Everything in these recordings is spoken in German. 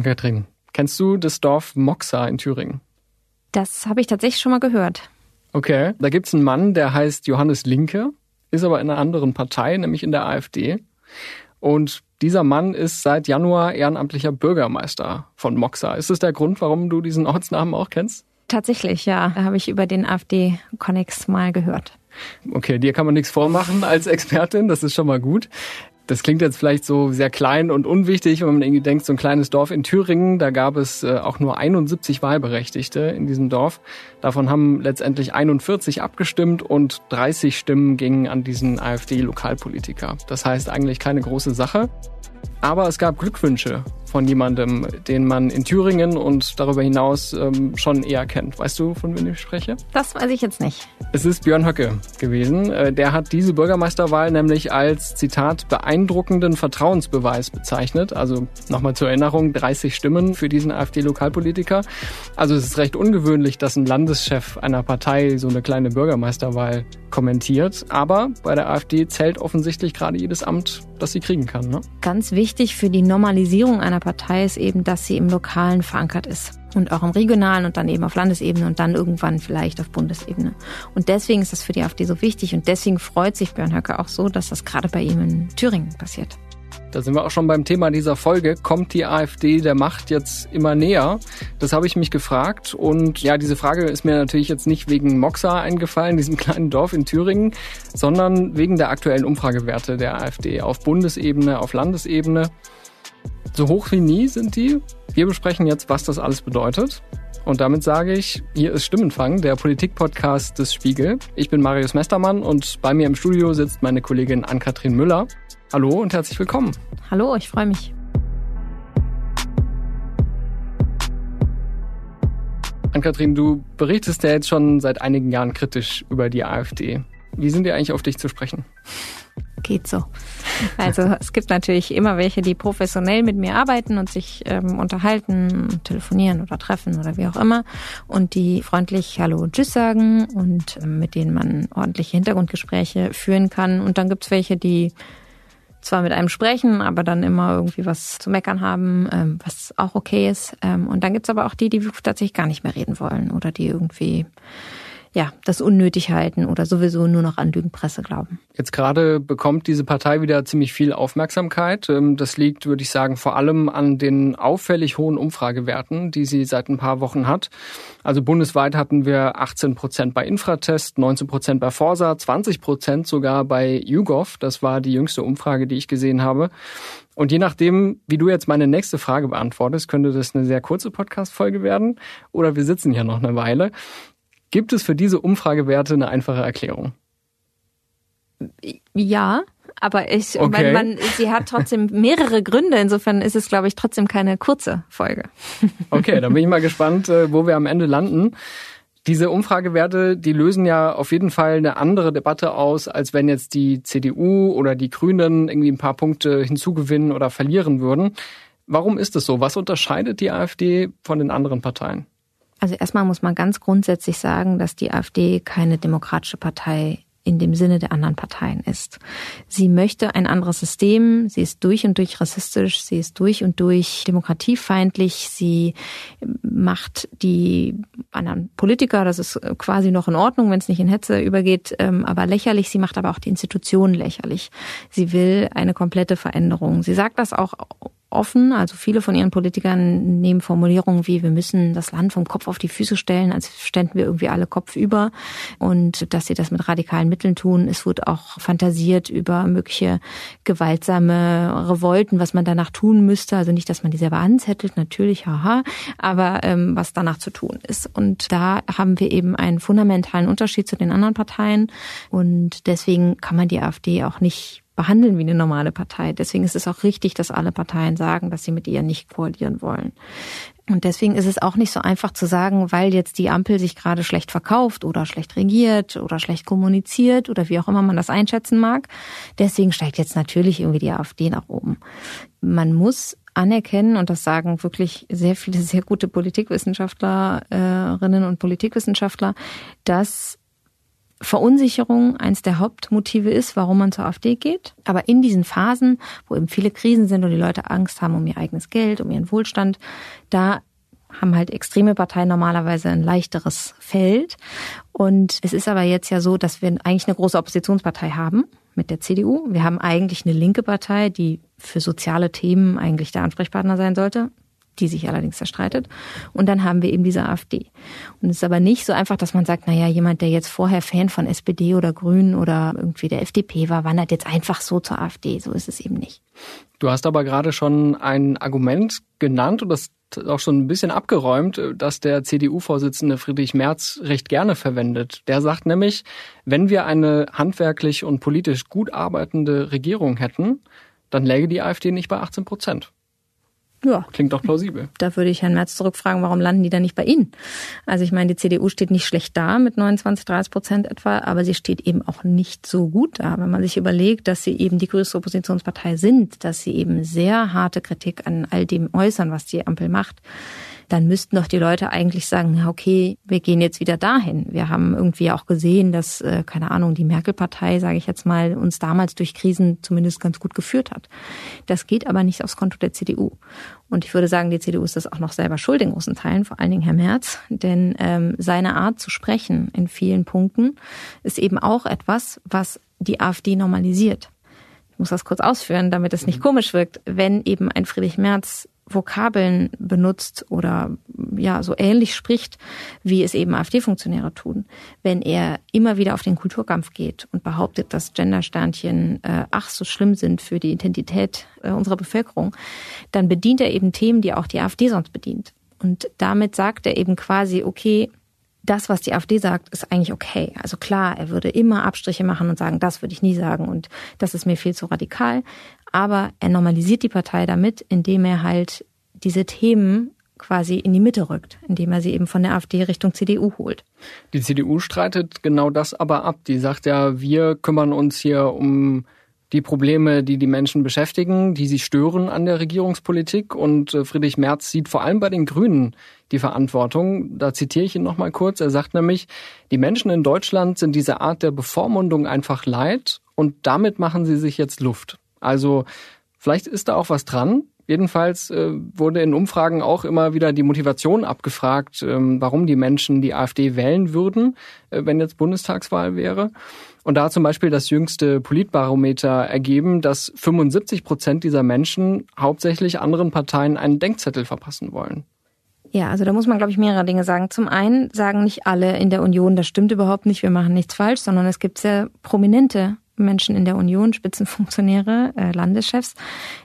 Ann-Kathrin, kennst du das Dorf Moxa in Thüringen? Das habe ich tatsächlich schon mal gehört. Okay, da gibt's einen Mann, der heißt Johannes Linke, ist aber in einer anderen Partei, nämlich in der AfD. Und dieser Mann ist seit Januar ehrenamtlicher Bürgermeister von Moxa. Ist das der Grund, warum du diesen Ortsnamen auch kennst? Tatsächlich, ja. Habe ich über den AfD-Connex mal gehört. Okay, dir kann man nichts vormachen als Expertin, das ist schon mal gut. Das klingt jetzt vielleicht so sehr klein und unwichtig, wenn man irgendwie denkt, so ein kleines Dorf in Thüringen, da gab es äh, auch nur 71 Wahlberechtigte in diesem Dorf. Davon haben letztendlich 41 abgestimmt und 30 Stimmen gingen an diesen AfD-Lokalpolitiker. Das heißt eigentlich keine große Sache. Aber es gab Glückwünsche von jemandem, den man in Thüringen und darüber hinaus ähm, schon eher kennt. Weißt du, von wem ich spreche? Das weiß ich jetzt nicht. Es ist Björn Höcke gewesen. Äh, der hat diese Bürgermeisterwahl nämlich als, Zitat, beeindruckenden Vertrauensbeweis bezeichnet. Also nochmal zur Erinnerung, 30 Stimmen für diesen AfD-Lokalpolitiker. Also es ist recht ungewöhnlich, dass ein Landeschef einer Partei so eine kleine Bürgermeisterwahl kommentiert. Aber bei der AfD zählt offensichtlich gerade jedes Amt, das sie kriegen kann. Ne? Ganz wichtig für die Normalisierung einer Partei ist eben, dass sie im Lokalen verankert ist. Und auch im regionalen und dann eben auf Landesebene und dann irgendwann vielleicht auf Bundesebene. Und deswegen ist das für die AfD so wichtig und deswegen freut sich Björn Höcke auch so, dass das gerade bei ihm in Thüringen passiert. Da sind wir auch schon beim Thema dieser Folge. Kommt die AfD der Macht jetzt immer näher? Das habe ich mich gefragt. Und ja, diese Frage ist mir natürlich jetzt nicht wegen Moxa eingefallen, diesem kleinen Dorf in Thüringen, sondern wegen der aktuellen Umfragewerte der AfD auf Bundesebene, auf Landesebene. So hoch wie nie sind die. Wir besprechen jetzt, was das alles bedeutet. Und damit sage ich, hier ist Stimmenfang, der Politik-Podcast des Spiegel. Ich bin Marius Mestermann und bei mir im Studio sitzt meine Kollegin Ann-Kathrin Müller. Hallo und herzlich willkommen. Hallo, ich freue mich. Ann-Kathrin, du berichtest ja jetzt schon seit einigen Jahren kritisch über die AfD. Wie sind die eigentlich auf dich zu sprechen? Geht so. Also es gibt natürlich immer welche, die professionell mit mir arbeiten und sich ähm, unterhalten, telefonieren oder treffen oder wie auch immer und die freundlich Hallo und Tschüss sagen und ähm, mit denen man ordentliche Hintergrundgespräche führen kann. Und dann gibt's welche, die zwar mit einem sprechen, aber dann immer irgendwie was zu meckern haben, ähm, was auch okay ist. Ähm, und dann gibt's aber auch die, die tatsächlich gar nicht mehr reden wollen oder die irgendwie ja, das unnötig halten oder sowieso nur noch an Lügenpresse glauben. Jetzt gerade bekommt diese Partei wieder ziemlich viel Aufmerksamkeit. Ähm, das liegt, würde ich sagen, vor allem an den auffällig hohen Umfragewerten, die sie seit ein paar Wochen hat. Also bundesweit hatten wir 18 Prozent bei Infratest, 19 Prozent bei Forsa, 20 Prozent sogar bei YouGov. Das war die jüngste Umfrage, die ich gesehen habe. Und je nachdem, wie du jetzt meine nächste Frage beantwortest, könnte das eine sehr kurze Podcast-Folge werden oder wir sitzen hier noch eine Weile. Gibt es für diese Umfragewerte eine einfache Erklärung? Ja, aber ich, okay. man, man, sie hat trotzdem mehrere Gründe. Insofern ist es, glaube ich, trotzdem keine kurze Folge. Okay, dann bin ich mal gespannt, äh, wo wir am Ende landen. Diese Umfragewerte, die lösen ja auf jeden Fall eine andere Debatte aus, als wenn jetzt die CDU oder die Grünen irgendwie ein paar Punkte hinzugewinnen oder verlieren würden. Warum ist es so? Was unterscheidet die AfD von den anderen Parteien? Also erstmal muss man ganz grundsätzlich sagen, dass die AfD keine demokratische Partei in dem Sinne der anderen Parteien ist. Sie möchte ein anderes System, sie ist durch und durch rassistisch, sie ist durch und durch demokratiefeindlich, sie macht die anderen Politiker, das ist quasi noch in Ordnung, wenn es nicht in Hetze übergeht, ähm, aber lächerlich, sie macht aber auch die Institutionen lächerlich. Sie will eine komplette Veränderung. Sie sagt das auch offen. Also viele von ihren Politikern nehmen Formulierungen wie, wir müssen das Land vom Kopf auf die Füße stellen, als ständen wir irgendwie alle Kopf über. Und dass sie das mit radikalen Mitteln tun. Es wird auch fantasiert über mögliche gewaltsame Revolten, was man danach tun müsste. Also nicht, dass man die selber anzettelt, natürlich, haha, aber ähm, was danach zu tun ist. Und da haben wir eben einen fundamentalen Unterschied zu den anderen Parteien. Und deswegen kann man die AfD auch nicht behandeln wie eine normale Partei. Deswegen ist es auch richtig, dass alle Parteien sagen, dass sie mit ihr nicht koalieren wollen. Und deswegen ist es auch nicht so einfach zu sagen, weil jetzt die Ampel sich gerade schlecht verkauft oder schlecht regiert oder schlecht kommuniziert oder wie auch immer man das einschätzen mag. Deswegen steigt jetzt natürlich irgendwie die AfD nach oben. Man muss anerkennen, und das sagen wirklich sehr viele sehr gute Politikwissenschaftlerinnen und Politikwissenschaftler, dass Verunsicherung eins der Hauptmotive ist, warum man zur AfD geht. Aber in diesen Phasen, wo eben viele Krisen sind und die Leute Angst haben um ihr eigenes Geld, um ihren Wohlstand, da haben halt extreme Parteien normalerweise ein leichteres Feld. Und es ist aber jetzt ja so, dass wir eigentlich eine große Oppositionspartei haben mit der CDU. Wir haben eigentlich eine linke Partei, die für soziale Themen eigentlich der Ansprechpartner sein sollte die sich allerdings zerstreitet. Und dann haben wir eben diese AfD. Und es ist aber nicht so einfach, dass man sagt, naja, jemand, der jetzt vorher Fan von SPD oder Grünen oder irgendwie der FDP war, wandert jetzt einfach so zur AfD. So ist es eben nicht. Du hast aber gerade schon ein Argument genannt und das auch schon ein bisschen abgeräumt, dass der CDU-Vorsitzende Friedrich Merz recht gerne verwendet. Der sagt nämlich, wenn wir eine handwerklich und politisch gut arbeitende Regierung hätten, dann läge die AfD nicht bei 18 Prozent. Ja. Klingt doch plausibel. Da würde ich Herrn Merz zurückfragen, warum landen die da nicht bei Ihnen? Also ich meine, die CDU steht nicht schlecht da mit 29, 30 Prozent etwa, aber sie steht eben auch nicht so gut da. Wenn man sich überlegt, dass sie eben die größte Oppositionspartei sind, dass sie eben sehr harte Kritik an all dem äußern, was die Ampel macht, dann müssten doch die Leute eigentlich sagen, okay, wir gehen jetzt wieder dahin. Wir haben irgendwie auch gesehen, dass, äh, keine Ahnung, die Merkel-Partei, sage ich jetzt mal, uns damals durch Krisen zumindest ganz gut geführt hat. Das geht aber nicht aufs Konto der CDU. Und ich würde sagen, die CDU ist das auch noch selber schuld in großen Teilen, vor allen Dingen Herr Merz. Denn ähm, seine Art zu sprechen in vielen Punkten ist eben auch etwas, was die AfD normalisiert. Ich muss das kurz ausführen, damit es nicht mhm. komisch wirkt. Wenn eben ein Friedrich Merz Vokabeln benutzt oder ja so ähnlich spricht, wie es eben AfD-Funktionäre tun. Wenn er immer wieder auf den Kulturkampf geht und behauptet, dass Gendersternchen äh, ach so schlimm sind für die Identität äh, unserer Bevölkerung, dann bedient er eben Themen, die auch die AfD sonst bedient. Und damit sagt er eben quasi, okay, das, was die AfD sagt, ist eigentlich okay. Also klar, er würde immer Abstriche machen und sagen, das würde ich nie sagen und das ist mir viel zu radikal aber er normalisiert die Partei damit, indem er halt diese Themen quasi in die Mitte rückt, indem er sie eben von der AfD Richtung CDU holt. Die CDU streitet genau das aber ab. Die sagt ja, wir kümmern uns hier um die Probleme, die die Menschen beschäftigen, die sie stören an der Regierungspolitik. Und äh, Friedrich Merz sieht vor allem bei den Grünen die Verantwortung. Da zitiere ich ihn noch mal kurz. Er sagt nämlich, die Menschen in Deutschland sind diese Art der Bevormundung einfach leid und damit machen sie sich jetzt Luft. Also vielleicht ist da auch was dran. Jedenfalls äh, wurde in Umfragen auch immer wieder die Motivation abgefragt, ähm, warum die Menschen die AfD wählen würden, äh, wenn jetzt Bundestagswahl wäre. Und da hat zum Beispiel das jüngste Politbarometer ergeben, dass 75 Prozent dieser Menschen hauptsächlich anderen Parteien einen Denkzettel verpassen wollen. Ja, also da muss man, glaube ich, mehrere Dinge sagen. Zum einen sagen nicht alle in der Union, das stimmt überhaupt nicht, wir machen nichts falsch, sondern es gibt sehr prominente Menschen in der Union, Spitzenfunktionäre, äh, Landeschefs,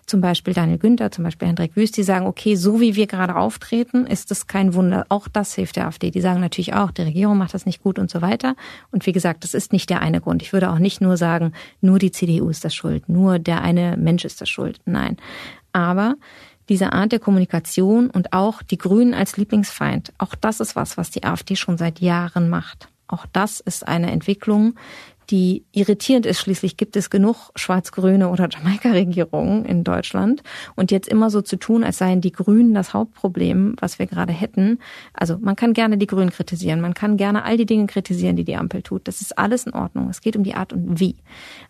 zum Beispiel Daniel Günther, zum Beispiel Hendrik Wüst, die sagen, okay, so wie wir gerade auftreten, ist es kein Wunder. Auch das hilft der AfD. Die sagen natürlich auch, die Regierung macht das nicht gut und so weiter. Und wie gesagt, das ist nicht der eine Grund. Ich würde auch nicht nur sagen, nur die CDU ist das schuld, nur der eine Mensch ist das schuld. Nein. Aber diese Art der Kommunikation und auch die Grünen als Lieblingsfeind, auch das ist was, was die AfD schon seit Jahren macht. Auch das ist eine Entwicklung, die irritierend ist. Schließlich gibt es genug schwarz-grüne oder Jamaika-Regierungen in Deutschland. Und jetzt immer so zu tun, als seien die Grünen das Hauptproblem, was wir gerade hätten. Also man kann gerne die Grünen kritisieren. Man kann gerne all die Dinge kritisieren, die die Ampel tut. Das ist alles in Ordnung. Es geht um die Art und wie.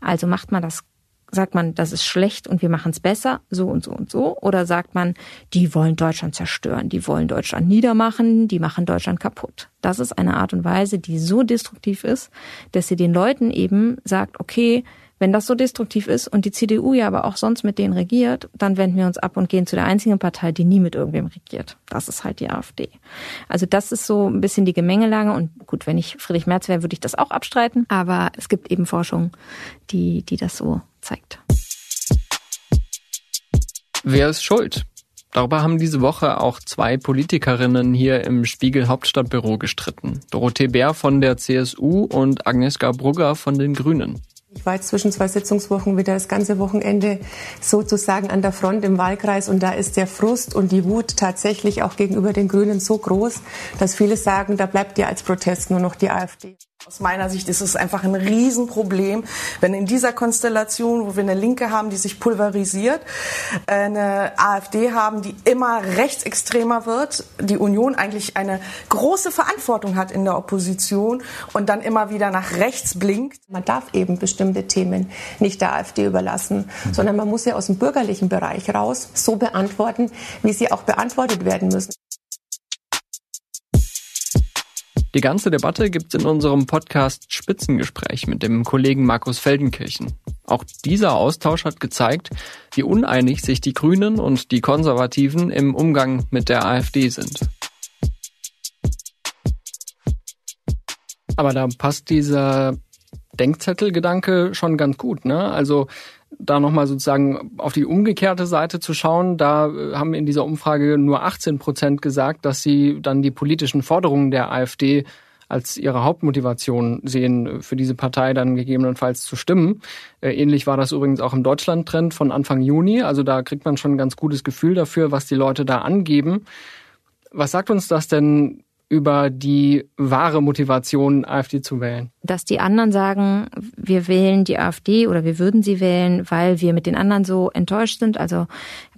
Also macht man das sagt man, das ist schlecht und wir machen es besser, so und so und so? Oder sagt man, die wollen Deutschland zerstören, die wollen Deutschland niedermachen, die machen Deutschland kaputt? Das ist eine Art und Weise, die so destruktiv ist, dass sie den Leuten eben sagt, okay, wenn das so destruktiv ist und die CDU ja aber auch sonst mit denen regiert, dann wenden wir uns ab und gehen zu der einzigen Partei, die nie mit irgendwem regiert. Das ist halt die AfD. Also das ist so ein bisschen die Gemengelage und gut, wenn ich Friedrich Merz wäre, würde ich das auch abstreiten, aber es gibt eben Forschung, die, die das so zeigt. Wer ist schuld? Darüber haben diese Woche auch zwei Politikerinnen hier im Spiegel Hauptstadtbüro gestritten. Dorothee Bär von der CSU und Agnieszka Brugger von den Grünen. Ich war jetzt zwischen zwei Sitzungswochen wieder das ganze Wochenende sozusagen an der Front im Wahlkreis und da ist der Frust und die Wut tatsächlich auch gegenüber den Grünen so groß, dass viele sagen, da bleibt ja als Protest nur noch die AfD. Aus meiner Sicht ist es einfach ein Riesenproblem, wenn in dieser Konstellation, wo wir eine Linke haben, die sich pulverisiert, eine AfD haben, die immer rechtsextremer wird, die Union eigentlich eine große Verantwortung hat in der Opposition und dann immer wieder nach rechts blinkt. Man darf eben bestimmte Themen nicht der AfD überlassen, sondern man muss sie aus dem bürgerlichen Bereich raus so beantworten, wie sie auch beantwortet werden müssen. Die ganze Debatte gibt's in unserem Podcast Spitzengespräch mit dem Kollegen Markus Feldenkirchen. Auch dieser Austausch hat gezeigt, wie uneinig sich die Grünen und die Konservativen im Umgang mit der AfD sind. Aber da passt dieser Denkzettelgedanke schon ganz gut, ne? Also da nochmal sozusagen auf die umgekehrte Seite zu schauen, da äh, haben in dieser Umfrage nur 18 Prozent gesagt, dass sie dann die politischen Forderungen der AfD als ihre Hauptmotivation sehen, für diese Partei dann gegebenenfalls zu stimmen. Äh, ähnlich war das übrigens auch im Deutschland-Trend von Anfang Juni. Also da kriegt man schon ein ganz gutes Gefühl dafür, was die Leute da angeben. Was sagt uns das denn über die wahre Motivation, AfD zu wählen. Dass die anderen sagen, wir wählen die AfD oder wir würden sie wählen, weil wir mit den anderen so enttäuscht sind. Also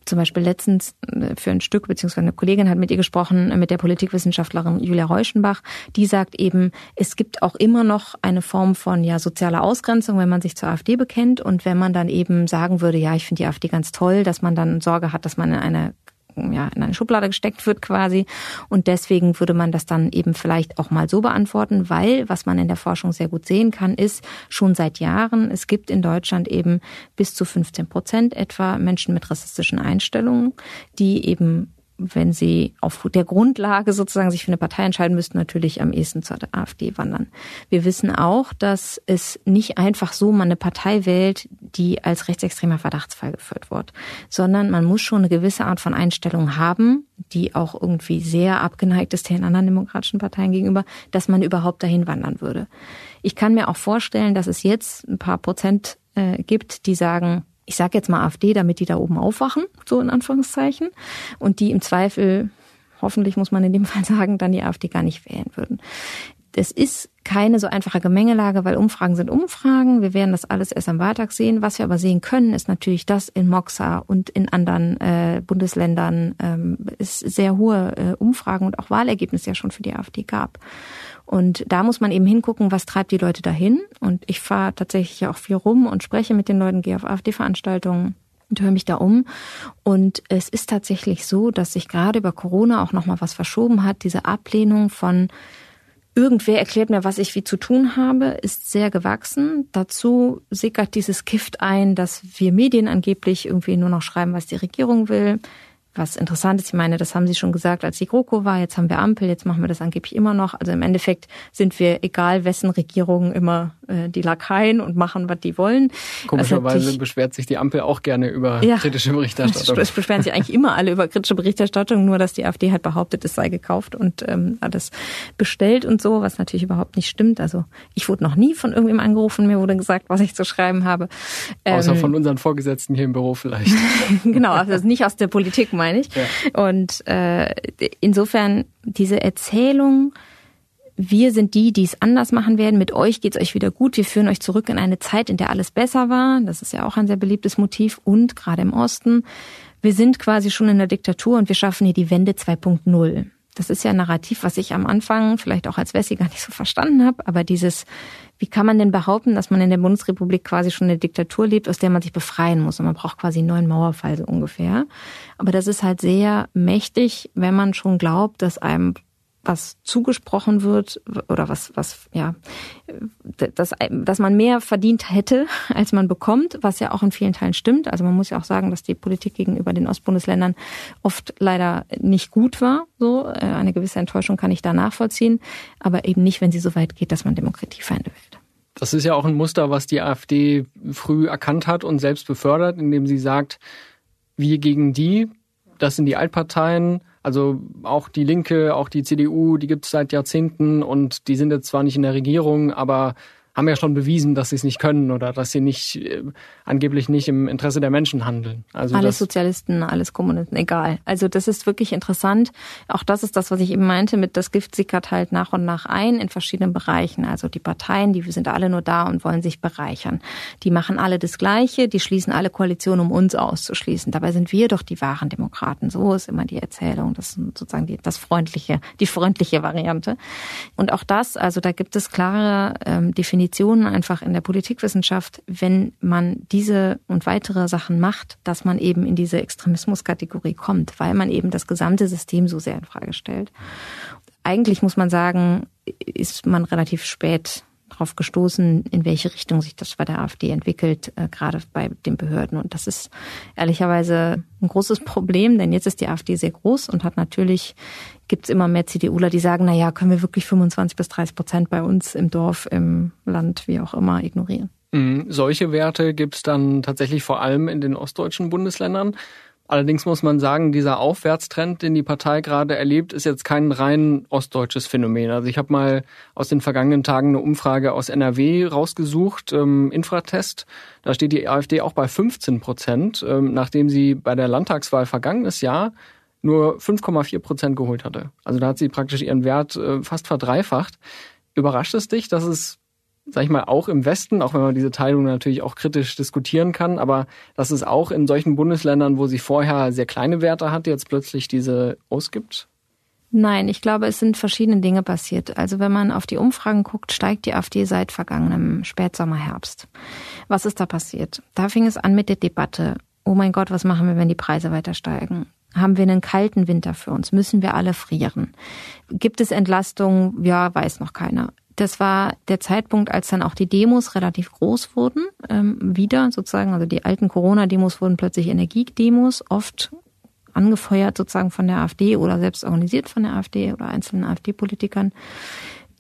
zum Beispiel letztens äh, für ein Stück, beziehungsweise eine Kollegin hat mit ihr gesprochen, äh, mit der Politikwissenschaftlerin Julia Reuschenbach, die sagt eben, es gibt auch immer noch eine Form von ja sozialer Ausgrenzung, wenn man sich zur AfD bekennt und wenn man dann eben sagen würde, ja, ich finde die AfD ganz toll, dass man dann Sorge hat, dass man in eine ja, in eine Schublade gesteckt wird quasi. Und deswegen würde man das dann eben vielleicht auch mal so beantworten, weil, was man in der Forschung sehr gut sehen kann, ist schon seit Jahren, es gibt in Deutschland eben bis zu 15 Prozent etwa Menschen mit rassistischen Einstellungen, die eben wenn sie auf der Grundlage sozusagen sich für eine Partei entscheiden müssten, natürlich am ehesten zur AfD wandern. Wir wissen auch, dass es nicht einfach so man eine Partei wählt, die als rechtsextremer Verdachtsfall geführt wird, sondern man muss schon eine gewisse Art von Einstellung haben, die auch irgendwie sehr abgeneigt ist den anderen demokratischen Parteien gegenüber, dass man überhaupt dahin wandern würde. Ich kann mir auch vorstellen, dass es jetzt ein paar Prozent äh, gibt, die sagen, ich sage jetzt mal AfD, damit die da oben aufwachen, so in Anführungszeichen, und die im Zweifel, hoffentlich muss man in dem Fall sagen, dann die AfD gar nicht wählen würden. Das ist keine so einfache Gemengelage, weil Umfragen sind Umfragen. Wir werden das alles erst am Wahltag sehen. Was wir aber sehen können, ist natürlich, dass in Moxa und in anderen äh, Bundesländern ähm, es sehr hohe äh, Umfragen und auch Wahlergebnisse ja schon für die AfD gab. Und da muss man eben hingucken, was treibt die Leute dahin. Und ich fahre tatsächlich auch viel rum und spreche mit den Leuten, gehe auf AfD-Veranstaltungen und höre mich da um. Und es ist tatsächlich so, dass sich gerade über Corona auch nochmal was verschoben hat. Diese Ablehnung von Irgendwer erklärt mir, was ich wie zu tun habe, ist sehr gewachsen. Dazu sickert dieses Gift ein, dass wir Medien angeblich irgendwie nur noch schreiben, was die Regierung will was interessant ist. Ich meine, das haben Sie schon gesagt, als die GroKo war. Jetzt haben wir Ampel, jetzt machen wir das angeblich immer noch. Also im Endeffekt sind wir, egal wessen Regierungen, immer äh, die Lakaien und machen, was die wollen. Komischerweise beschwert sich die Ampel auch gerne über ja, kritische Berichterstattung. Es beschweren sich eigentlich immer alle über kritische Berichterstattung, nur dass die AfD halt behauptet, es sei gekauft und ähm, alles bestellt und so, was natürlich überhaupt nicht stimmt. Also ich wurde noch nie von irgendwem angerufen, mir wurde gesagt, was ich zu schreiben habe. Ähm, Außer von unseren Vorgesetzten hier im Büro vielleicht. genau, also nicht aus der Politik, meine meine ich. Ja. Und äh, insofern diese Erzählung, wir sind die, die es anders machen werden. Mit euch geht's euch wieder gut. Wir führen euch zurück in eine Zeit, in der alles besser war. Das ist ja auch ein sehr beliebtes Motiv. Und gerade im Osten, wir sind quasi schon in der Diktatur und wir schaffen hier die Wende 2.0. Das ist ja ein Narrativ, was ich am Anfang vielleicht auch als Wessi gar nicht so verstanden habe. Aber dieses, wie kann man denn behaupten, dass man in der Bundesrepublik quasi schon eine Diktatur lebt, aus der man sich befreien muss? Und man braucht quasi einen neuen Mauerfall so ungefähr. Aber das ist halt sehr mächtig, wenn man schon glaubt, dass einem was zugesprochen wird oder was, was, ja, dass, dass man mehr verdient hätte, als man bekommt, was ja auch in vielen Teilen stimmt. Also man muss ja auch sagen, dass die Politik gegenüber den Ostbundesländern oft leider nicht gut war. So, äh, eine gewisse Enttäuschung kann ich da nachvollziehen, aber eben nicht, wenn sie so weit geht, dass man Demokratiefeinde wählt. Das ist ja auch ein Muster, was die AfD früh erkannt hat und selbst befördert, indem sie sagt, wir gegen die, das sind die Altparteien, also auch die Linke, auch die CDU, die gibt es seit Jahrzehnten und die sind jetzt zwar nicht in der Regierung, aber haben ja schon bewiesen, dass sie es nicht können oder dass sie nicht äh, angeblich nicht im Interesse der Menschen handeln. Also alles Sozialisten, alles Kommunisten, egal. Also das ist wirklich interessant. Auch das ist das, was ich eben meinte, mit das Gift sickert halt nach und nach ein in verschiedenen Bereichen. Also die Parteien, die sind alle nur da und wollen sich bereichern. Die machen alle das Gleiche, die schließen alle Koalitionen, um uns auszuschließen. Dabei sind wir doch die wahren Demokraten. So ist immer die Erzählung. Das ist sozusagen die, das freundliche, die freundliche Variante. Und auch das, also da gibt es klare ähm, Definitionen Definitionen einfach in der Politikwissenschaft, wenn man diese und weitere Sachen macht, dass man eben in diese Extremismuskategorie kommt, weil man eben das gesamte System so sehr in Frage stellt. Eigentlich muss man sagen, ist man relativ spät darauf gestoßen, in welche Richtung sich das bei der AfD entwickelt, äh, gerade bei den Behörden. Und das ist ehrlicherweise ein großes Problem, denn jetzt ist die AfD sehr groß und hat natürlich, gibt es immer mehr CDUler, die sagen, na ja, können wir wirklich 25 bis 30 Prozent bei uns im Dorf, im Land, wie auch immer, ignorieren. Mhm. Solche Werte gibt es dann tatsächlich vor allem in den ostdeutschen Bundesländern. Allerdings muss man sagen, dieser Aufwärtstrend, den die Partei gerade erlebt, ist jetzt kein rein ostdeutsches Phänomen. Also ich habe mal aus den vergangenen Tagen eine Umfrage aus NRW rausgesucht, ähm, Infratest. Da steht die AfD auch bei 15 Prozent, ähm, nachdem sie bei der Landtagswahl vergangenes Jahr nur 5,4 Prozent geholt hatte. Also da hat sie praktisch ihren Wert äh, fast verdreifacht. Überrascht es dich, dass es sag ich mal, auch im Westen, auch wenn man diese Teilung natürlich auch kritisch diskutieren kann, aber dass es auch in solchen Bundesländern, wo sie vorher sehr kleine Werte hatte, jetzt plötzlich diese ausgibt? Nein, ich glaube, es sind verschiedene Dinge passiert. Also wenn man auf die Umfragen guckt, steigt die AfD seit vergangenem Spätsommer, Herbst. Was ist da passiert? Da fing es an mit der Debatte. Oh mein Gott, was machen wir, wenn die Preise weiter steigen? Haben wir einen kalten Winter für uns? Müssen wir alle frieren? Gibt es Entlastung? Ja, weiß noch keiner. Das war der Zeitpunkt, als dann auch die Demos relativ groß wurden, ähm, wieder sozusagen. Also die alten Corona-Demos wurden plötzlich Energiedemos, oft angefeuert sozusagen von der AfD oder selbst organisiert von der AfD oder einzelnen AfD-Politikern.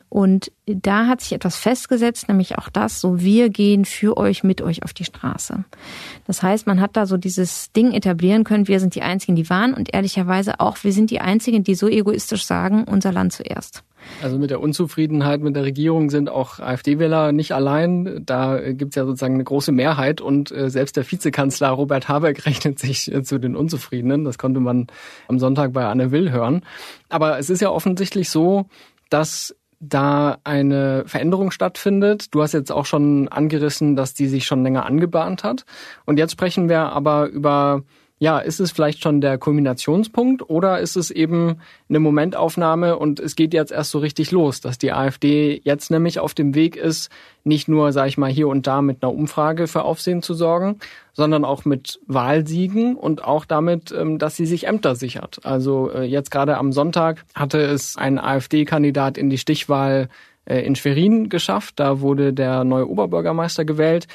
Und da hat sich etwas festgesetzt, nämlich auch das, so wir gehen für euch, mit euch auf die Straße. Das heißt, man hat da so dieses Ding etablieren können, wir sind die Einzigen, die waren und ehrlicherweise auch, wir sind die Einzigen, die so egoistisch sagen, unser Land zuerst. Also mit der Unzufriedenheit mit der Regierung sind auch AfD-Wähler nicht allein. Da gibt es ja sozusagen eine große Mehrheit und äh, selbst der Vizekanzler Robert Habeck rechnet sich äh, zu den Unzufriedenen. Das konnte man am Sonntag bei Anne Will hören. Aber es ist ja offensichtlich so, dass da eine Veränderung stattfindet. Du hast jetzt auch schon angerissen, dass die sich schon länger angebahnt hat. Und jetzt sprechen wir aber über ja, ist es vielleicht schon der Kulminationspunkt oder ist es eben eine Momentaufnahme und es geht jetzt erst so richtig los, dass die AfD jetzt nämlich auf dem Weg ist, nicht nur, sage ich mal, hier und da mit einer Umfrage für Aufsehen zu sorgen, sondern auch mit Wahlsiegen und auch damit, ähm, dass sie sich Ämter sichert. Also äh, jetzt gerade am Sonntag hatte es ein AfD-Kandidat in die Stichwahl äh, in Schwerin geschafft. Da wurde der neue Oberbürgermeister gewählt.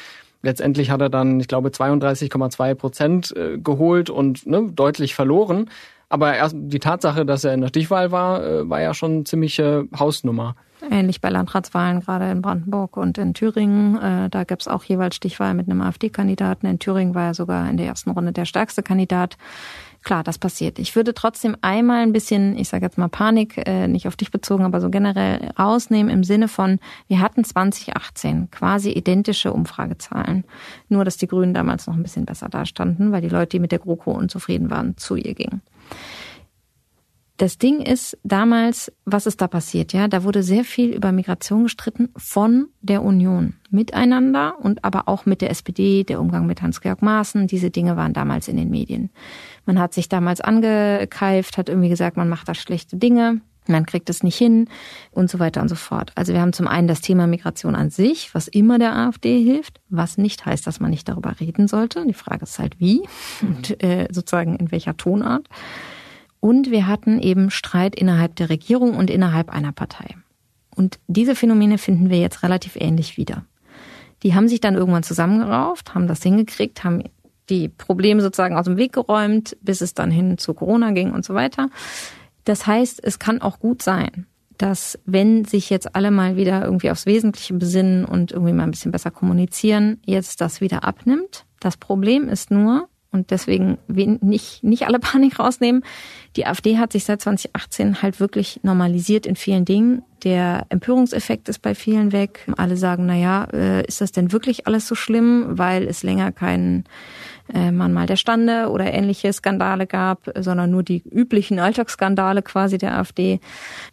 Letztendlich hat er dann, ich glaube, 32,2 Prozent äh, geholt und ne, deutlich verloren. Aber erst die Tatsache, dass er in der Stichwahl war, äh, war ja schon ziemliche Hausnummer. Ähnlich bei Landratswahlen, gerade in Brandenburg und in Thüringen. Äh, da gab es auch jeweils Stichwahl mit einem AfD-Kandidaten. In Thüringen war er sogar in der ersten Runde der stärkste Kandidat. Klar, das passiert. Ich würde trotzdem einmal ein bisschen, ich sage jetzt mal Panik, äh, nicht auf dich bezogen, aber so generell rausnehmen im Sinne von, wir hatten 2018 quasi identische Umfragezahlen. Nur, dass die Grünen damals noch ein bisschen besser dastanden, weil die Leute, die mit der GroKo unzufrieden waren, zu ihr gingen. Das Ding ist damals, was ist da passiert? Ja, da wurde sehr viel über Migration gestritten von der Union miteinander und aber auch mit der SPD, der Umgang mit Hans-Georg Maaßen. Diese Dinge waren damals in den Medien. Man hat sich damals angekeift, hat irgendwie gesagt, man macht da schlechte Dinge. Man kriegt es nicht hin und so weiter und so fort. Also wir haben zum einen das Thema Migration an sich, was immer der AfD hilft, was nicht heißt, dass man nicht darüber reden sollte. Die Frage ist halt wie und äh, sozusagen in welcher Tonart. Und wir hatten eben Streit innerhalb der Regierung und innerhalb einer Partei. Und diese Phänomene finden wir jetzt relativ ähnlich wieder. Die haben sich dann irgendwann zusammengerauft, haben das hingekriegt, haben die Probleme sozusagen aus dem Weg geräumt, bis es dann hin zu Corona ging und so weiter. Das heißt, es kann auch gut sein, dass wenn sich jetzt alle mal wieder irgendwie aufs Wesentliche besinnen und irgendwie mal ein bisschen besser kommunizieren, jetzt das wieder abnimmt. Das Problem ist nur, und deswegen nicht, nicht alle Panik rausnehmen. Die AfD hat sich seit 2018 halt wirklich normalisiert in vielen Dingen. Der Empörungseffekt ist bei vielen weg. Alle sagen, na ja, äh, ist das denn wirklich alles so schlimm, weil es länger keinen äh, Mahnmal der Stande oder ähnliche Skandale gab, sondern nur die üblichen Alltagsskandale quasi der AfD.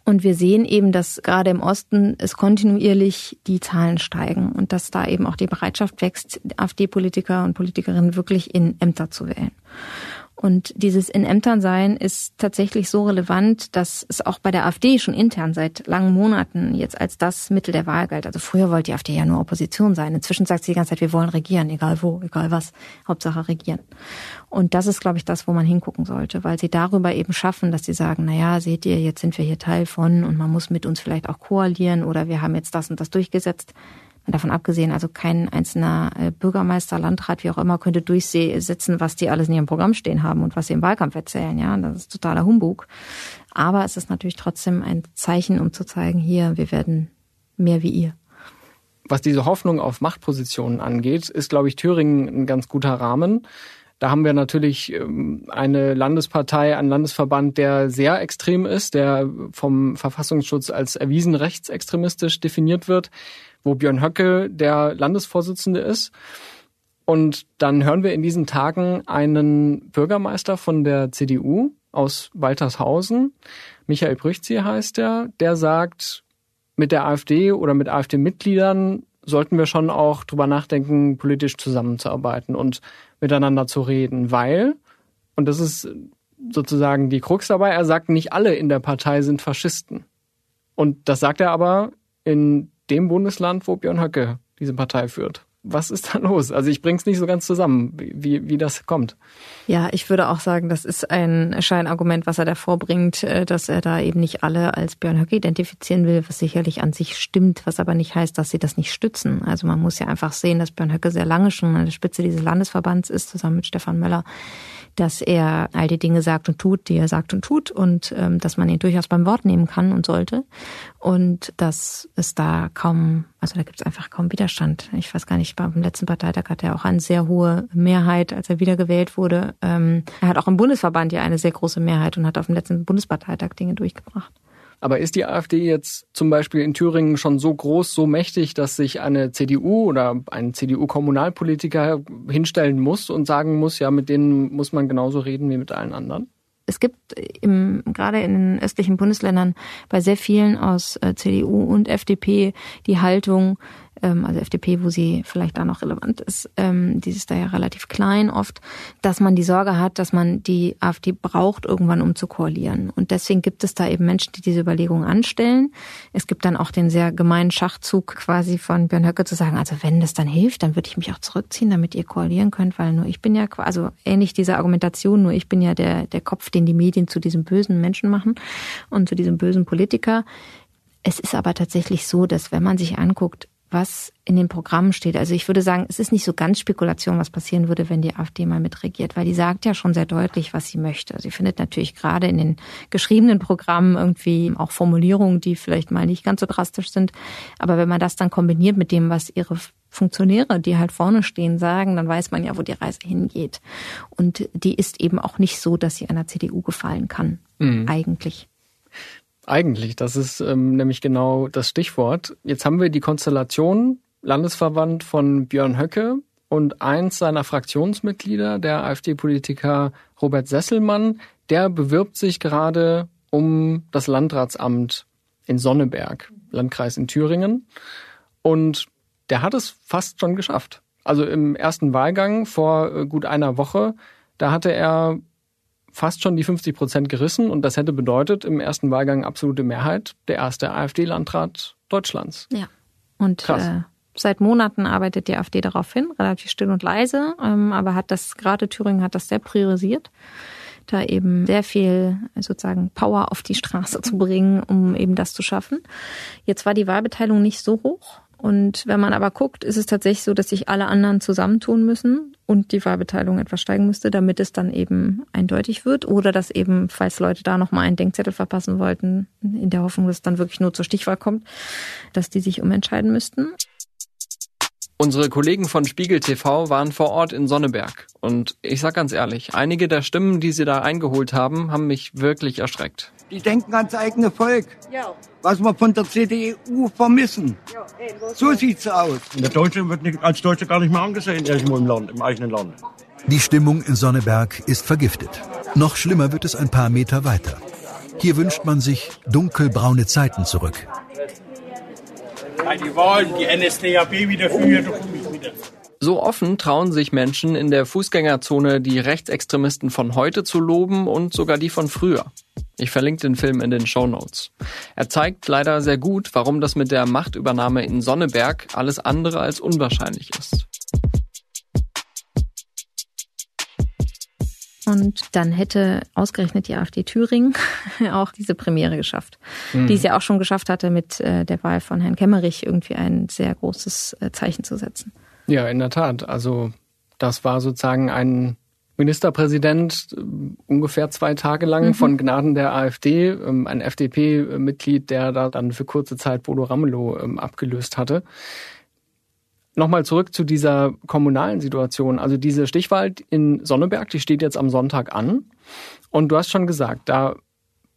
Und wir sehen eben, dass gerade im Osten es kontinuierlich die Zahlen steigen und dass da eben auch die Bereitschaft wächst, AfD-Politiker und Politikerinnen wirklich in Ämter zu wählen. Und dieses in Ämtern sein ist tatsächlich so relevant, dass es auch bei der AfD schon intern seit langen Monaten jetzt als das Mittel der Wahl galt. Also früher wollte die AfD ja nur Opposition sein. Inzwischen sagt sie die ganze Zeit, wir wollen regieren, egal wo, egal was. Hauptsache regieren. Und das ist, glaube ich, das, wo man hingucken sollte, weil sie darüber eben schaffen, dass sie sagen, na ja, seht ihr, jetzt sind wir hier Teil von und man muss mit uns vielleicht auch koalieren oder wir haben jetzt das und das durchgesetzt davon abgesehen, also kein einzelner äh, Bürgermeister, Landrat, wie auch immer, könnte durchsetzen, was die alles in ihrem Programm stehen haben und was sie im Wahlkampf erzählen. Ja, das ist totaler Humbug. Aber es ist natürlich trotzdem ein Zeichen, um zu zeigen, hier, wir werden mehr wie ihr. Was diese Hoffnung auf Machtpositionen angeht, ist, glaube ich, Thüringen ein ganz guter Rahmen. Da haben wir natürlich ähm, eine Landespartei, einen Landesverband, der sehr extrem ist, der vom Verfassungsschutz als erwiesen rechtsextremistisch definiert wird wo Björn Höcke der Landesvorsitzende ist. Und dann hören wir in diesen Tagen einen Bürgermeister von der CDU aus Waltershausen, Michael Brüchzi heißt er, der sagt, mit der AfD oder mit AfD-Mitgliedern sollten wir schon auch drüber nachdenken, politisch zusammenzuarbeiten und miteinander zu reden, weil, und das ist sozusagen die Krux dabei, er sagt, nicht alle in der Partei sind Faschisten. Und das sagt er aber in dem Bundesland, wo Björn Höcke diese Partei führt. Was ist da los? Also ich bring's nicht so ganz zusammen, wie, wie das kommt. Ja, ich würde auch sagen, das ist ein Scheinargument, was er da vorbringt, äh, dass er da eben nicht alle als Björn Höcke identifizieren will, was sicherlich an sich stimmt, was aber nicht heißt, dass sie das nicht stützen. Also man muss ja einfach sehen, dass Björn Höcke sehr lange schon an der Spitze dieses Landesverbands ist, zusammen mit Stefan Möller dass er all die Dinge sagt und tut, die er sagt und tut und ähm, dass man ihn durchaus beim Wort nehmen kann und sollte und dass es da kaum, also da gibt es einfach kaum Widerstand. Ich weiß gar nicht, beim letzten Parteitag hat er auch eine sehr hohe Mehrheit, als er wiedergewählt wurde. Ähm, er hat auch im Bundesverband ja eine sehr große Mehrheit und hat auf dem letzten Bundesparteitag Dinge durchgebracht. Aber ist die AfD jetzt zum Beispiel in Thüringen schon so groß, so mächtig, dass sich eine CDU oder ein CDU-Kommunalpolitiker hinstellen muss und sagen muss, ja, mit denen muss man genauso reden wie mit allen anderen? Es gibt im, gerade in den östlichen Bundesländern bei sehr vielen aus äh, CDU und FDP die Haltung, ähm, also FDP, wo sie vielleicht da noch relevant ist, ähm, die ist da ja relativ klein oft, dass man die Sorge hat, dass man die AfD braucht irgendwann, um zu koalieren. Und deswegen gibt es da eben Menschen, die diese Überlegungen anstellen. Es gibt dann auch den sehr gemeinen Schachzug quasi von Björn Höcke zu sagen, also wenn das dann hilft, dann würde ich mich auch zurückziehen, damit ihr koalieren könnt, weil nur ich bin ja, also ähnlich dieser Argumentation, nur ich bin ja der, der Kopf, den die Medien zu diesem bösen Menschen machen und zu diesem bösen Politiker. Es ist aber tatsächlich so, dass wenn man sich anguckt, was in den Programmen steht. Also ich würde sagen, es ist nicht so ganz Spekulation, was passieren würde, wenn die AfD mal mitregiert, weil die sagt ja schon sehr deutlich, was sie möchte. Sie findet natürlich gerade in den geschriebenen Programmen irgendwie auch Formulierungen, die vielleicht mal nicht ganz so drastisch sind. Aber wenn man das dann kombiniert mit dem, was ihre Funktionäre, die halt vorne stehen, sagen, dann weiß man ja, wo die Reise hingeht. Und die ist eben auch nicht so, dass sie einer CDU gefallen kann, mhm. eigentlich. Eigentlich, das ist ähm, nämlich genau das Stichwort. Jetzt haben wir die Konstellation Landesverband von Björn Höcke und eins seiner Fraktionsmitglieder, der AfD-Politiker Robert Sesselmann, der bewirbt sich gerade um das Landratsamt in Sonneberg, Landkreis in Thüringen. Und der hat es fast schon geschafft. Also im ersten Wahlgang vor äh, gut einer Woche, da hatte er fast schon die 50 Prozent gerissen und das hätte bedeutet im ersten Wahlgang absolute Mehrheit, der erste AfD-Landrat Deutschlands. Ja. Und Krass. Äh, seit Monaten arbeitet die AfD darauf hin, relativ still und leise, ähm, aber hat das, gerade Thüringen hat das sehr priorisiert, da eben sehr viel sozusagen Power auf die Straße zu bringen, um eben das zu schaffen. Jetzt war die Wahlbeteiligung nicht so hoch. Und wenn man aber guckt, ist es tatsächlich so, dass sich alle anderen zusammentun müssen und die Wahlbeteiligung etwas steigen müsste, damit es dann eben eindeutig wird. Oder dass eben, falls Leute da nochmal einen Denkzettel verpassen wollten, in der Hoffnung, dass es dann wirklich nur zur Stichwahl kommt, dass die sich umentscheiden müssten. Unsere Kollegen von Spiegel TV waren vor Ort in Sonneberg. Und ich sag ganz ehrlich, einige der Stimmen, die sie da eingeholt haben, haben mich wirklich erschreckt. Die denken ans eigene Volk. Was wir von der CDU vermissen. So sieht's aus. Und der Deutsche wird nicht, als Deutsche gar nicht mehr angesehen, irgendwo im Land, im eigenen Land. Die Stimmung in Sonneberg ist vergiftet. Noch schlimmer wird es ein paar Meter weiter. Hier wünscht man sich dunkelbraune Zeiten zurück. Die Wahlen, die NSDAP wieder wieder. So offen trauen sich Menschen in der Fußgängerzone die Rechtsextremisten von heute zu loben und sogar die von früher. Ich verlinke den Film in den Show Notes. Er zeigt leider sehr gut, warum das mit der Machtübernahme in Sonneberg alles andere als unwahrscheinlich ist. Und dann hätte ausgerechnet die AfD Thüringen auch diese Premiere geschafft, mhm. die es ja auch schon geschafft hatte, mit äh, der Wahl von Herrn Kemmerich irgendwie ein sehr großes äh, Zeichen zu setzen. Ja, in der Tat. Also das war sozusagen ein Ministerpräsident äh, ungefähr zwei Tage lang mhm. von Gnaden der AfD, ähm, ein FDP-Mitglied, der da dann für kurze Zeit Bodo Ramelow ähm, abgelöst hatte. Nochmal zurück zu dieser kommunalen Situation. Also diese Stichwahl in Sonneberg, die steht jetzt am Sonntag an. Und du hast schon gesagt, da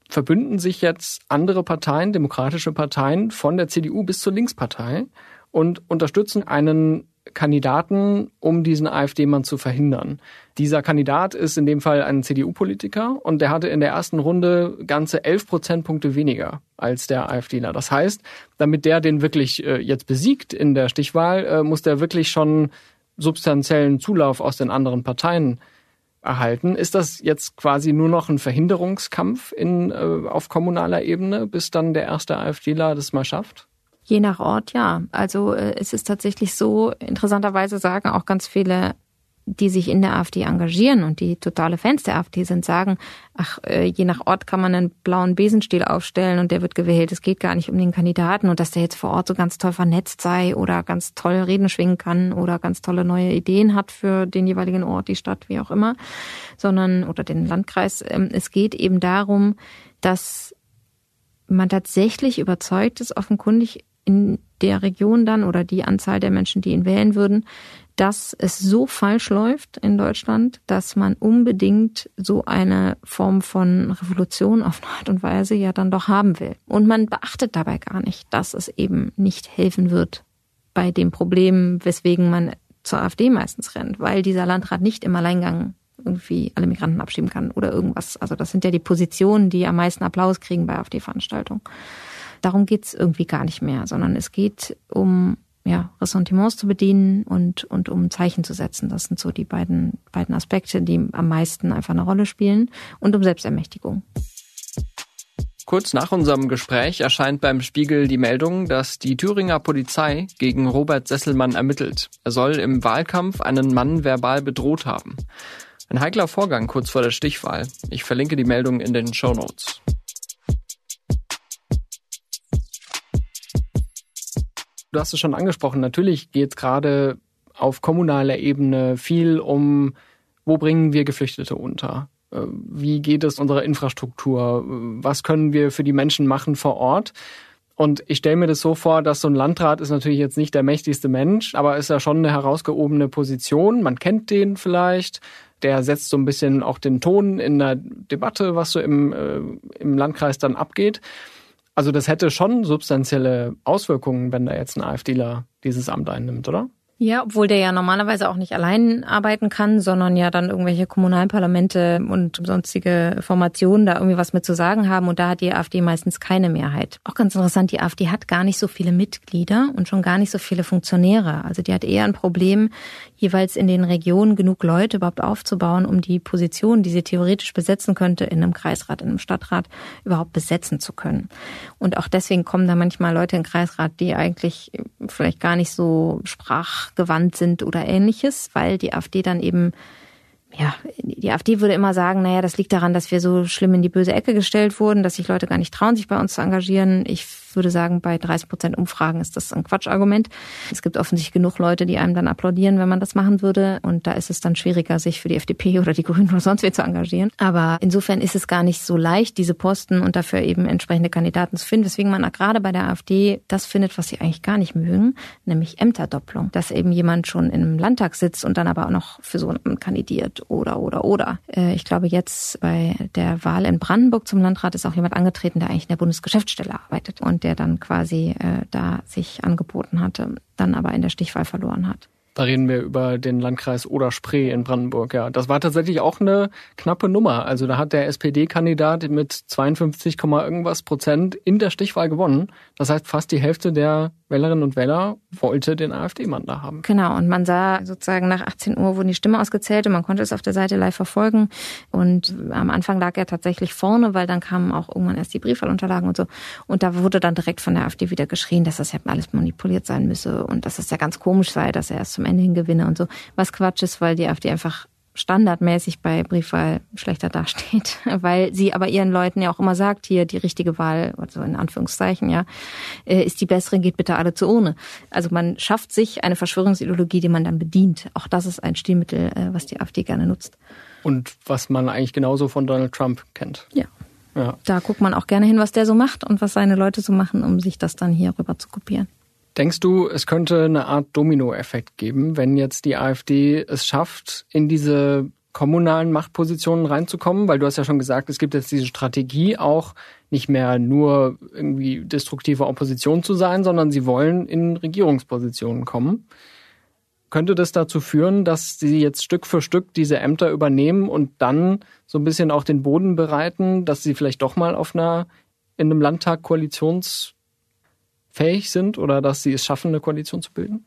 verbünden sich jetzt andere Parteien, demokratische Parteien von der CDU bis zur Linkspartei und unterstützen einen Kandidaten, um diesen AfD-Mann zu verhindern. Dieser Kandidat ist in dem Fall ein CDU-Politiker und der hatte in der ersten Runde ganze elf Prozentpunkte weniger als der AfDler. Das heißt, damit der den wirklich äh, jetzt besiegt in der Stichwahl, äh, muss der wirklich schon substanziellen Zulauf aus den anderen Parteien erhalten. Ist das jetzt quasi nur noch ein Verhinderungskampf in, äh, auf kommunaler Ebene, bis dann der erste AfDler das mal schafft? Je nach Ort, ja. Also äh, es ist tatsächlich so, interessanterweise sagen auch ganz viele, die sich in der AfD engagieren und die totale Fans der AfD sind, sagen, ach, äh, je nach Ort kann man einen blauen Besenstiel aufstellen und der wird gewählt. Es geht gar nicht um den Kandidaten und dass der jetzt vor Ort so ganz toll vernetzt sei oder ganz toll Reden schwingen kann oder ganz tolle neue Ideen hat für den jeweiligen Ort, die Stadt, wie auch immer, sondern oder den Landkreis. Ähm, es geht eben darum, dass man tatsächlich überzeugt ist, offenkundig in der Region dann oder die Anzahl der Menschen, die ihn wählen würden, dass es so falsch läuft in Deutschland, dass man unbedingt so eine Form von Revolution auf eine Art und Weise ja dann doch haben will. Und man beachtet dabei gar nicht, dass es eben nicht helfen wird bei dem Problem, weswegen man zur AfD meistens rennt, weil dieser Landrat nicht im Alleingang irgendwie alle Migranten abschieben kann oder irgendwas. Also das sind ja die Positionen, die am meisten Applaus kriegen bei AfD-Veranstaltungen. Darum geht's irgendwie gar nicht mehr, sondern es geht um ja, Ressentiments zu bedienen und, und um Zeichen zu setzen. Das sind so die beiden, beiden Aspekte, die am meisten einfach eine Rolle spielen und um Selbstermächtigung. Kurz nach unserem Gespräch erscheint beim Spiegel die Meldung, dass die Thüringer Polizei gegen Robert Sesselmann ermittelt. Er soll im Wahlkampf einen Mann verbal bedroht haben. Ein heikler Vorgang kurz vor der Stichwahl. Ich verlinke die Meldung in den Show Notes. Du hast es schon angesprochen, natürlich geht es gerade auf kommunaler Ebene viel um, wo bringen wir Geflüchtete unter? Äh, wie geht es unserer Infrastruktur? Was können wir für die Menschen machen vor Ort? Und ich stelle mir das so vor, dass so ein Landrat ist natürlich jetzt nicht der mächtigste Mensch, aber ist ja schon eine herausgehobene Position. Man kennt den vielleicht. Der setzt so ein bisschen auch den Ton in der Debatte, was so im, äh, im Landkreis dann abgeht. Also das hätte schon substanzielle Auswirkungen, wenn da jetzt ein AfDler dieses Amt einnimmt, oder? Ja, obwohl der ja normalerweise auch nicht allein arbeiten kann, sondern ja dann irgendwelche Kommunalparlamente und sonstige Formationen da irgendwie was mit zu sagen haben. Und da hat die AfD meistens keine Mehrheit. Auch ganz interessant, die AfD hat gar nicht so viele Mitglieder und schon gar nicht so viele Funktionäre. Also die hat eher ein Problem, jeweils in den Regionen genug Leute überhaupt aufzubauen, um die Position, die sie theoretisch besetzen könnte, in einem Kreisrat, in einem Stadtrat überhaupt besetzen zu können. Und auch deswegen kommen da manchmal Leute in den Kreisrat, die eigentlich vielleicht gar nicht so sprachgewandt sind oder ähnliches, weil die AfD dann eben ja, die AfD würde immer sagen, naja, das liegt daran, dass wir so schlimm in die böse Ecke gestellt wurden, dass sich Leute gar nicht trauen, sich bei uns zu engagieren. Ich würde sagen, bei 30 Prozent Umfragen ist das ein Quatschargument. Es gibt offensichtlich genug Leute, die einem dann applaudieren, wenn man das machen würde. Und da ist es dann schwieriger, sich für die FDP oder die Grünen oder sonst wie zu engagieren. Aber insofern ist es gar nicht so leicht, diese Posten und dafür eben entsprechende Kandidaten zu finden. Weswegen man gerade bei der AfD das findet, was sie eigentlich gar nicht mögen, nämlich Ämterdopplung. Dass eben jemand schon im Landtag sitzt und dann aber auch noch für so ein Amt kandidiert oder, oder, oder. Äh, ich glaube, jetzt bei der Wahl in Brandenburg zum Landrat ist auch jemand angetreten, der eigentlich in der Bundesgeschäftsstelle arbeitet und der dann quasi äh, da sich angeboten hatte, dann aber in der Stichwahl verloren hat. Da reden wir über den Landkreis Oder-Spree in Brandenburg, ja. Das war tatsächlich auch eine knappe Nummer. Also da hat der SPD-Kandidat mit 52, irgendwas Prozent in der Stichwahl gewonnen. Das heißt, fast die Hälfte der Wählerinnen und Wähler wollte den AfD-Mann da haben. Genau. Und man sah sozusagen nach 18 Uhr wurden die Stimmen ausgezählt und man konnte es auf der Seite live verfolgen. Und am Anfang lag er tatsächlich vorne, weil dann kamen auch irgendwann erst die Briefwahlunterlagen und so. Und da wurde dann direkt von der AfD wieder geschrien, dass das ja alles manipuliert sein müsse und dass es ja ganz komisch sei, dass er erst zum Ende hin gewinne und so. Was Quatsch ist, weil die AfD einfach standardmäßig bei Briefwahl schlechter dasteht, weil sie aber ihren Leuten ja auch immer sagt, hier die richtige Wahl, also in Anführungszeichen, ja, äh, ist die bessere, geht bitte alle zu ohne. Also man schafft sich eine Verschwörungsideologie, die man dann bedient. Auch das ist ein Stilmittel, äh, was die AfD gerne nutzt. Und was man eigentlich genauso von Donald Trump kennt. Ja. ja. Da guckt man auch gerne hin, was der so macht und was seine Leute so machen, um sich das dann hier rüber zu kopieren. Denkst du, es könnte eine Art Dominoeffekt geben, wenn jetzt die AfD es schafft, in diese kommunalen Machtpositionen reinzukommen? Weil du hast ja schon gesagt, es gibt jetzt diese Strategie auch nicht mehr nur irgendwie destruktive Opposition zu sein, sondern sie wollen in Regierungspositionen kommen. Könnte das dazu führen, dass sie jetzt Stück für Stück diese Ämter übernehmen und dann so ein bisschen auch den Boden bereiten, dass sie vielleicht doch mal auf einer in einem Landtag Koalitions fähig sind oder dass sie es schaffen, eine Koalition zu bilden?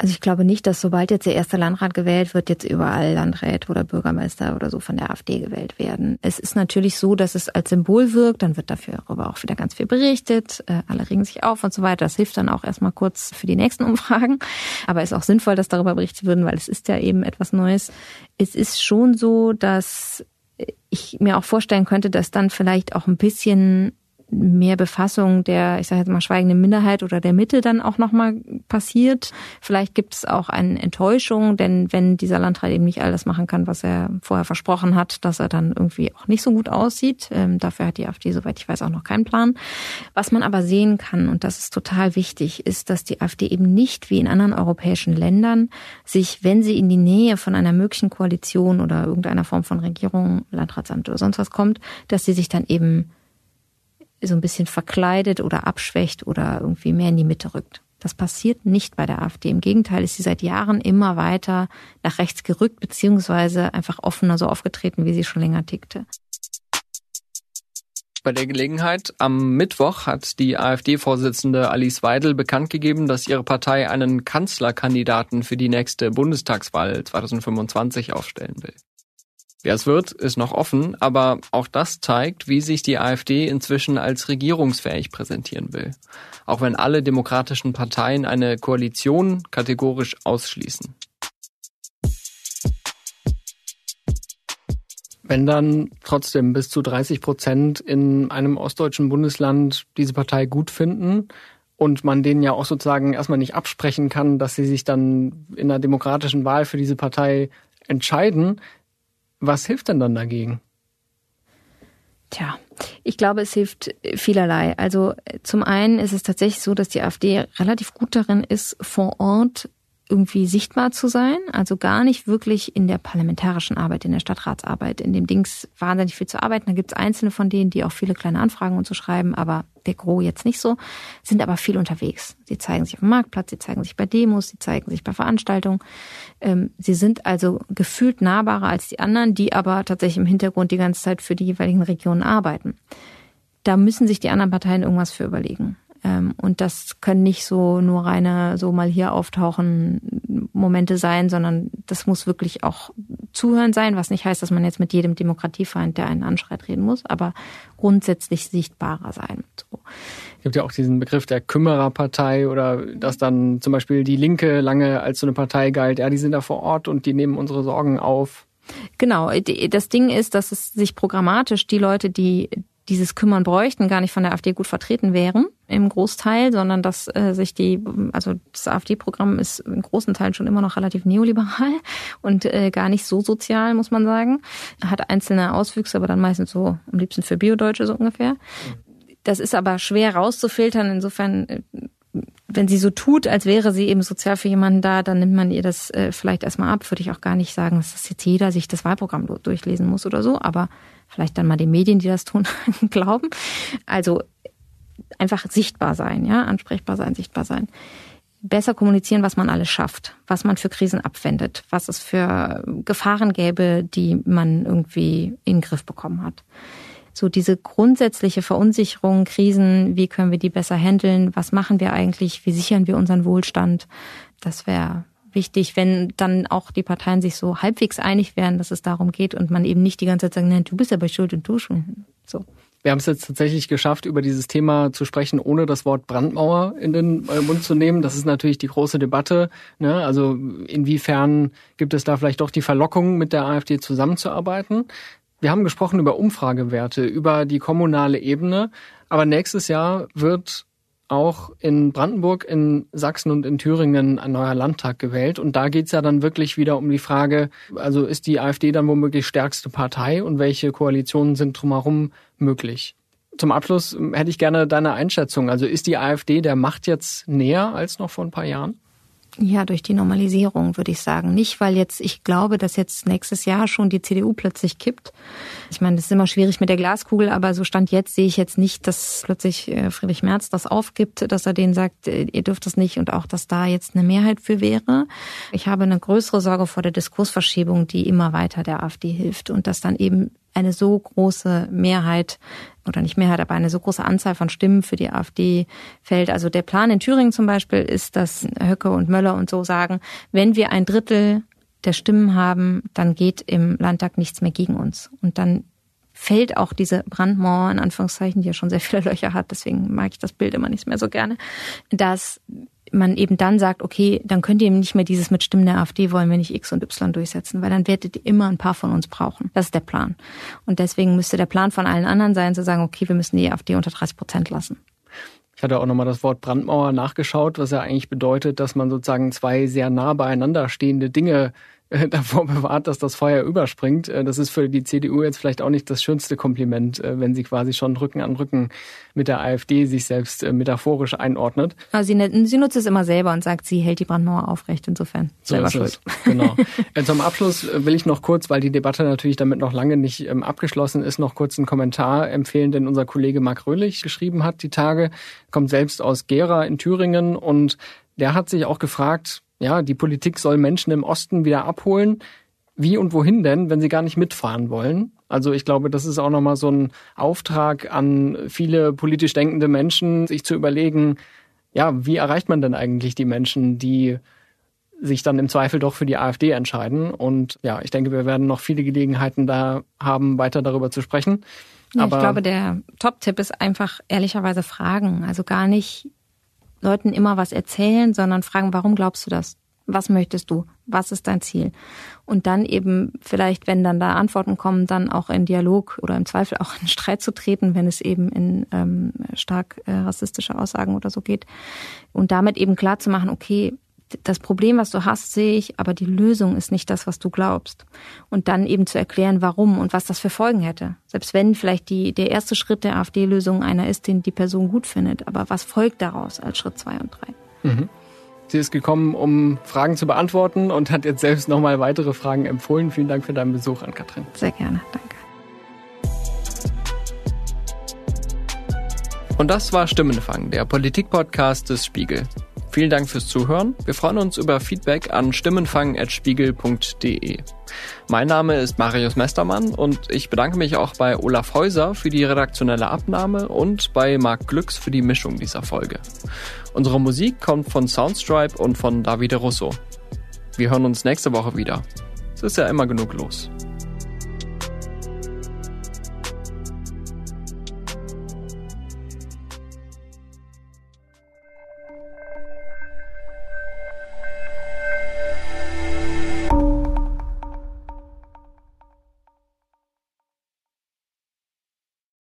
Also ich glaube nicht, dass sobald jetzt der erste Landrat gewählt wird, jetzt überall Landräte oder Bürgermeister oder so von der AfD gewählt werden. Es ist natürlich so, dass es als Symbol wirkt, dann wird dafür aber auch wieder ganz viel berichtet, äh, alle regen sich auf und so weiter. Das hilft dann auch erstmal kurz für die nächsten Umfragen. Aber ist auch sinnvoll, dass darüber berichtet wird, weil es ist ja eben etwas Neues. Es ist schon so, dass ich mir auch vorstellen könnte, dass dann vielleicht auch ein bisschen mehr Befassung der, ich sage jetzt mal, schweigenden Minderheit oder der Mitte dann auch nochmal passiert. Vielleicht gibt es auch eine Enttäuschung, denn wenn dieser Landrat eben nicht all das machen kann, was er vorher versprochen hat, dass er dann irgendwie auch nicht so gut aussieht. Ähm, dafür hat die AfD, soweit ich weiß, auch noch keinen Plan. Was man aber sehen kann, und das ist total wichtig, ist, dass die AfD eben nicht wie in anderen europäischen Ländern sich, wenn sie in die Nähe von einer möglichen Koalition oder irgendeiner Form von Regierung, Landratsamt oder sonst was kommt, dass sie sich dann eben so ein bisschen verkleidet oder abschwächt oder irgendwie mehr in die Mitte rückt. Das passiert nicht bei der AfD. Im Gegenteil ist sie seit Jahren immer weiter nach rechts gerückt, beziehungsweise einfach offener so aufgetreten, wie sie schon länger tickte. Bei der Gelegenheit am Mittwoch hat die AfD-Vorsitzende Alice Weidel bekannt gegeben, dass ihre Partei einen Kanzlerkandidaten für die nächste Bundestagswahl 2025 aufstellen will. Wer es wird, ist noch offen, aber auch das zeigt, wie sich die AfD inzwischen als regierungsfähig präsentieren will. Auch wenn alle demokratischen Parteien eine Koalition kategorisch ausschließen. Wenn dann trotzdem bis zu 30 Prozent in einem ostdeutschen Bundesland diese Partei gut finden und man denen ja auch sozusagen erstmal nicht absprechen kann, dass sie sich dann in einer demokratischen Wahl für diese Partei entscheiden, was hilft denn dann dagegen? Tja, ich glaube, es hilft vielerlei. Also zum einen ist es tatsächlich so, dass die AfD relativ gut darin ist, vor Ort irgendwie sichtbar zu sein, also gar nicht wirklich in der parlamentarischen Arbeit, in der Stadtratsarbeit, in dem Dings wahnsinnig viel zu arbeiten. Da gibt es einzelne von denen, die auch viele kleine Anfragen und so schreiben, aber der Gros jetzt nicht so, sind aber viel unterwegs. Sie zeigen sich auf dem Marktplatz, sie zeigen sich bei Demos, sie zeigen sich bei Veranstaltungen. Ähm, sie sind also gefühlt nahbarer als die anderen, die aber tatsächlich im Hintergrund die ganze Zeit für die jeweiligen Regionen arbeiten. Da müssen sich die anderen Parteien irgendwas für überlegen. Ähm, und das können nicht so nur reine, so mal hier auftauchen Momente sein, sondern das muss wirklich auch Zuhören sein, was nicht heißt, dass man jetzt mit jedem Demokratiefeind, der einen anschreit, reden muss, aber grundsätzlich sichtbarer sein. So. Es gibt ja auch diesen Begriff der Kümmererpartei oder dass dann zum Beispiel die Linke lange als so eine Partei galt, ja, die sind da vor Ort und die nehmen unsere Sorgen auf. Genau, das Ding ist, dass es sich programmatisch die Leute, die dieses Kümmern bräuchten, gar nicht von der AfD gut vertreten wären im Großteil, sondern dass äh, sich die, also das AfD-Programm ist in großen Teilen schon immer noch relativ neoliberal und äh, gar nicht so sozial, muss man sagen. Hat einzelne Auswüchse, aber dann meistens so am liebsten für Biodeutsche so ungefähr. Das ist aber schwer rauszufiltern. Insofern äh, wenn sie so tut, als wäre sie eben sozial für jemanden da, dann nimmt man ihr das äh, vielleicht erstmal ab. Würde ich auch gar nicht sagen, dass das jetzt jeder sich das Wahlprogramm durchlesen muss oder so, aber vielleicht dann mal den Medien, die das tun, glauben. Also einfach sichtbar sein, ja, ansprechbar sein, sichtbar sein. Besser kommunizieren, was man alles schafft, was man für Krisen abwendet, was es für Gefahren gäbe, die man irgendwie in den Griff bekommen hat so diese grundsätzliche Verunsicherung, Krisen, wie können wir die besser handeln, was machen wir eigentlich, wie sichern wir unseren Wohlstand, das wäre wichtig, wenn dann auch die Parteien sich so halbwegs einig wären, dass es darum geht und man eben nicht die ganze Zeit sagt, nein, du bist aber schuld und du schon. So. Wir haben es jetzt tatsächlich geschafft, über dieses Thema zu sprechen, ohne das Wort Brandmauer in den äh, Mund zu nehmen. Das ist natürlich die große Debatte. Ne? Also inwiefern gibt es da vielleicht doch die Verlockung, mit der AfD zusammenzuarbeiten? Wir haben gesprochen über Umfragewerte, über die kommunale Ebene, aber nächstes Jahr wird auch in Brandenburg, in Sachsen und in Thüringen ein neuer Landtag gewählt. Und da geht's ja dann wirklich wieder um die Frage, also ist die AfD dann womöglich stärkste Partei und welche Koalitionen sind drumherum möglich? Zum Abschluss hätte ich gerne deine Einschätzung. Also ist die AfD der Macht jetzt näher als noch vor ein paar Jahren? Ja, durch die Normalisierung würde ich sagen. Nicht, weil jetzt ich glaube, dass jetzt nächstes Jahr schon die CDU plötzlich kippt. Ich meine, das ist immer schwierig mit der Glaskugel, aber so stand jetzt sehe ich jetzt nicht, dass plötzlich äh, Friedrich Merz das aufgibt, dass er denen sagt, äh, ihr dürft das nicht und auch, dass da jetzt eine Mehrheit für wäre. Ich habe eine größere Sorge vor der Diskursverschiebung, die immer weiter der AfD hilft und dass dann eben eine so große Mehrheit oder nicht Mehrheit, aber eine so große Anzahl von Stimmen für die AfD fällt. Also der Plan in Thüringen zum Beispiel ist, dass Höcke und Möller und so sagen, wenn wir ein Drittel der Stimmen haben, dann geht im Landtag nichts mehr gegen uns. Und dann fällt auch diese Brandmauer, in Anführungszeichen, die ja schon sehr viele Löcher hat, deswegen mag ich das Bild immer nicht mehr so gerne, dass man eben dann sagt, okay, dann könnt ihr nicht mehr dieses mit Stimmen der AfD wollen, wenn ich X und Y durchsetzen, weil dann werdet ihr immer ein paar von uns brauchen. Das ist der Plan. Und deswegen müsste der Plan von allen anderen sein, zu sagen, okay, wir müssen die AfD unter 30 Prozent lassen. Ich hatte auch nochmal das Wort Brandmauer nachgeschaut, was ja eigentlich bedeutet, dass man sozusagen zwei sehr nah beieinander stehende Dinge davor bewahrt, dass das Feuer überspringt. Äh, das ist für die CDU jetzt vielleicht auch nicht das schönste Kompliment, äh, wenn sie quasi schon Rücken an Rücken mit der AfD sich selbst metaphorisch einordnet. Also sie, sie nutzt es immer selber und sagt, sie hält die Brandmauer aufrecht. Insofern so selber schuld. Genau. Zum Abschluss will ich noch kurz, weil die Debatte natürlich damit noch lange nicht ähm, abgeschlossen ist, noch kurz einen Kommentar empfehlen, den unser Kollege Marc Röhlich geschrieben hat die Tage. Kommt selbst aus Gera in Thüringen und der hat sich auch gefragt, ja, die Politik soll Menschen im Osten wieder abholen. Wie und wohin denn, wenn sie gar nicht mitfahren wollen? Also ich glaube, das ist auch nochmal so ein Auftrag an viele politisch denkende Menschen, sich zu überlegen, ja, wie erreicht man denn eigentlich die Menschen, die sich dann im Zweifel doch für die AfD entscheiden? Und ja, ich denke, wir werden noch viele Gelegenheiten da haben, weiter darüber zu sprechen. Ja, Aber ich glaube, der Top-Tipp ist einfach ehrlicherweise Fragen. Also gar nicht Leuten immer was erzählen, sondern fragen, warum glaubst du das? Was möchtest du? Was ist dein Ziel? Und dann eben vielleicht, wenn dann da Antworten kommen, dann auch in Dialog oder im Zweifel auch in Streit zu treten, wenn es eben in ähm, stark äh, rassistische Aussagen oder so geht. Und damit eben klar zu machen, okay, das Problem, was du hast, sehe ich, aber die Lösung ist nicht das, was du glaubst. Und dann eben zu erklären, warum und was das für Folgen hätte. Selbst wenn vielleicht die, der erste Schritt der AfD-Lösung einer ist, den die Person gut findet. Aber was folgt daraus als Schritt zwei und drei? Mhm. Sie ist gekommen, um Fragen zu beantworten und hat jetzt selbst nochmal weitere Fragen empfohlen. Vielen Dank für deinen Besuch an Katrin. Sehr gerne, danke. Und das war Stimmenfang, der Politik-Podcast des Spiegel. Vielen Dank fürs Zuhören. Wir freuen uns über Feedback an stimmenfang.spiegel.de. Mein Name ist Marius Mestermann und ich bedanke mich auch bei Olaf Häuser für die redaktionelle Abnahme und bei Marc Glücks für die Mischung dieser Folge. Unsere Musik kommt von Soundstripe und von Davide Russo. Wir hören uns nächste Woche wieder. Es ist ja immer genug los.